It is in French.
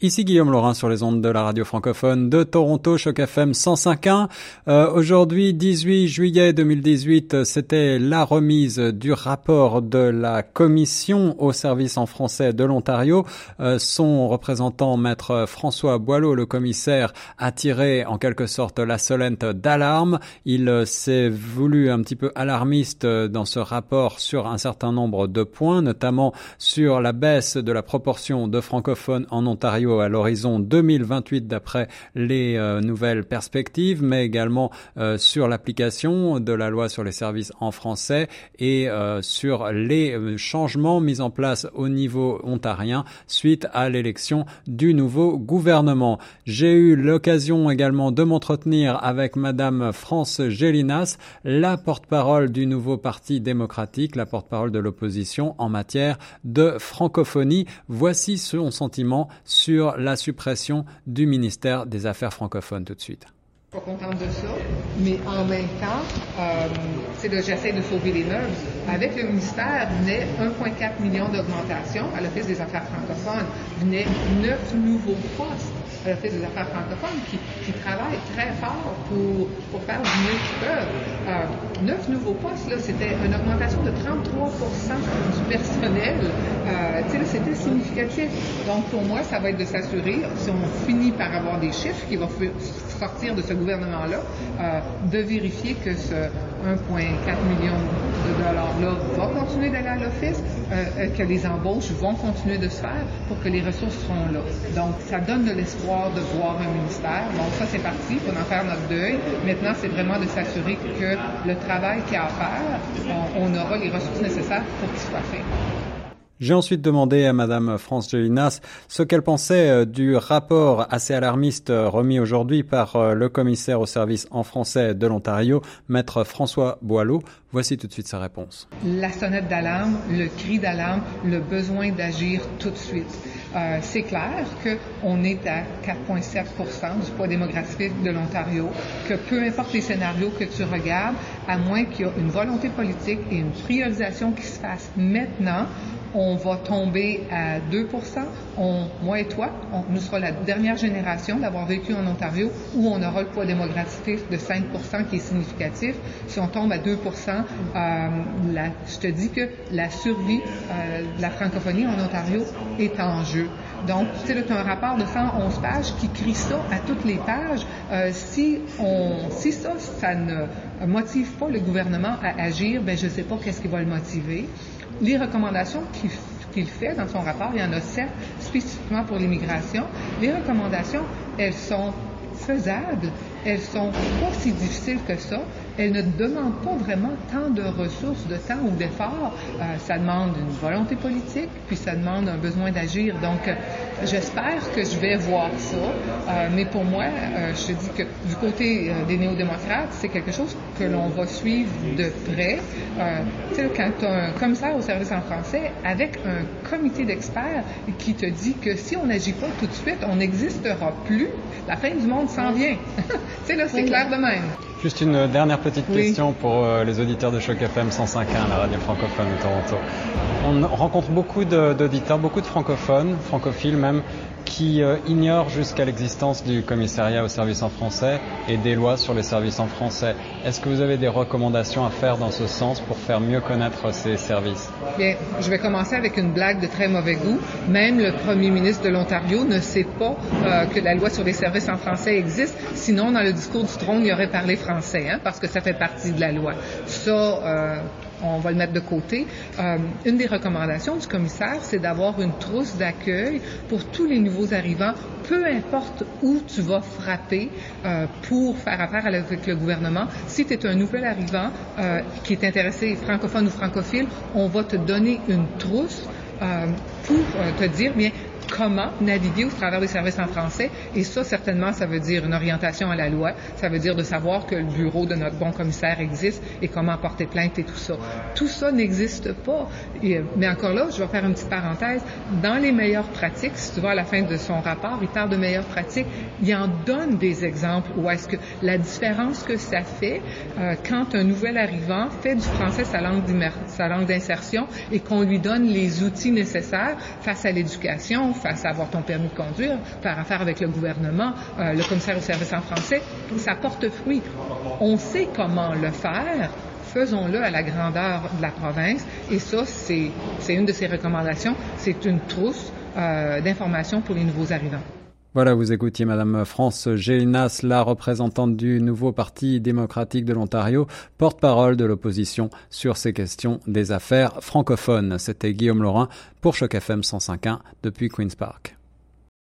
Ici Guillaume Laurin sur les ondes de la radio francophone de Toronto, Choc FM 105.1. Euh, Aujourd'hui, 18 juillet 2018, c'était la remise du rapport de la Commission au service en français de l'Ontario. Euh, son représentant, maître François Boileau, le commissaire, a tiré en quelque sorte la solente d'alarme. Il s'est voulu un petit peu alarmiste dans ce rapport sur un certain nombre de points, notamment sur la baisse de la proportion de francophones en Ontario à l'horizon 2028 d'après les euh, nouvelles perspectives, mais également euh, sur l'application de la loi sur les services en français et euh, sur les changements mis en place au niveau ontarien suite à l'élection du nouveau gouvernement. J'ai eu l'occasion également de m'entretenir avec Madame France Gélinas, la porte-parole du nouveau Parti démocratique, la porte-parole de l'opposition en matière de francophonie. Voici son sentiment sur la suppression du ministère des Affaires francophones tout de suite. Pas contente de ça, mais en même temps, euh, c'est de j'essaie de sauver les meubles. Avec le ministère venait 1,4 million d'augmentation à l'Office des affaires francophones, venait neuf nouveaux postes l'Office des affaires francophones qui, qui travaillent très fort pour, pour faire du mieux qu'ils peuvent. Euh, neuf nouveaux postes, c'était une augmentation de 33 du personnel. Euh, c'était significatif. Donc, pour moi, ça va être de s'assurer, si on finit par avoir des chiffres qui vont sortir de ce gouvernement-là, euh, de vérifier que ce 1,4 million de dollars-là va continuer d'aller à l'Office, euh, que les embauches vont continuer de se faire pour que les ressources seront là. Donc, ça donne de l'espoir de voir un ministère. Donc, ça, c'est parti. Il faut en faire notre deuil. Maintenant, c'est vraiment de s'assurer que le travail qu'il y a à faire, on, on aura les ressources nécessaires pour qu'il soit fait. J'ai ensuite demandé à Madame France Gélinas ce qu'elle pensait euh, du rapport assez alarmiste euh, remis aujourd'hui par euh, le commissaire au service en français de l'Ontario, Maître François Boileau. Voici tout de suite sa réponse. La sonnette d'alarme, le cri d'alarme, le besoin d'agir tout de suite. Euh, c'est clair qu'on est à 4,7 du poids démographique de l'Ontario, que peu importe les scénarios que tu regardes, à moins qu'il y ait une volonté politique et une priorisation qui se fasse maintenant, on va tomber à 2 on, Moi et toi, on, nous serons la dernière génération d'avoir vécu en Ontario où on aura le poids démographique de 5% qui est significatif. Si on tombe à 2 euh, la, je te dis que la survie euh, de la francophonie en Ontario est en jeu. Donc, c'est un rapport de 111 pages qui crie ça à toutes les pages. Euh, si, on, si ça, ça ne motive pas le gouvernement à agir, ben je ne sais pas qu'est-ce qui va le motiver. Les recommandations qu'il fait dans son rapport, il y en a sept spécifiquement pour l'immigration. Les recommandations, elles sont faisables, elles sont pas si difficiles que ça. Elles ne demandent pas vraiment tant de ressources, de temps ou d'efforts. Euh, ça demande une volonté politique, puis ça demande un besoin d'agir. Donc, euh, j'espère que je vais voir ça. Euh, mais pour moi, euh, je te dis que du côté des néo-démocrates, c'est quelque chose que l'on va suivre de près. tu sais, quand tu as un commissaire au service en français avec un comité d'experts qui te dit que si on n'agit pas tout de suite, on n'existera plus, la fin du monde s'en vient. tu sais, là, c'est clair de même. Juste une dernière petite question pour euh, les auditeurs de Choc FM 105.1, la radio francophone de Toronto. On rencontre beaucoup d'auditeurs, beaucoup de francophones, francophiles même, qui euh, ignore jusqu'à l'existence du commissariat au service en français et des lois sur les services en français. Est-ce que vous avez des recommandations à faire dans ce sens pour faire mieux connaître ces services? Bien, je vais commencer avec une blague de très mauvais goût. Même le premier ministre de l'Ontario ne sait pas euh, que la loi sur les services en français existe. Sinon, dans le discours du trône, il aurait parlé français, hein, parce que ça fait partie de la loi. Ça, euh, on va le mettre de côté. Une des recommandations du commissaire, c'est d'avoir une trousse d'accueil pour tous les nouveaux arrivants, peu importe où tu vas frapper euh, pour faire affaire avec le gouvernement. Si tu es un nouvel arrivant euh, qui est intéressé francophone ou francophile, on va te donner une trousse pour te dire, bien, comment naviguer au travers des services en français. Et ça, certainement, ça veut dire une orientation à la loi. Ça veut dire de savoir que le bureau de notre bon commissaire existe et comment porter plainte et tout ça. Tout ça n'existe pas. mais encore là, je vais faire une petite parenthèse. Dans les meilleures pratiques, si tu vois à la fin de son rapport, il parle de meilleures pratiques. Il en donne des exemples où est-ce que la différence que ça fait euh, quand un nouvel arrivant fait du français sa langue d'insertion et qu'on lui donne les outils nécessaires face à l'éducation, face à avoir ton permis de conduire, faire affaire avec le gouvernement, euh, le commissaire au service en français, ça porte fruit. On sait comment le faire. Faisons-le à la grandeur de la province. Et ça, c'est une de ces recommandations. C'est une trousse euh, d'informations pour les nouveaux arrivants. Voilà, vous écoutiez Madame France Gélinas, la représentante du nouveau Parti démocratique de l'Ontario, porte-parole de l'opposition sur ces questions des affaires francophones. C'était Guillaume Laurin pour Choc FM 105.1 depuis Queen's Park.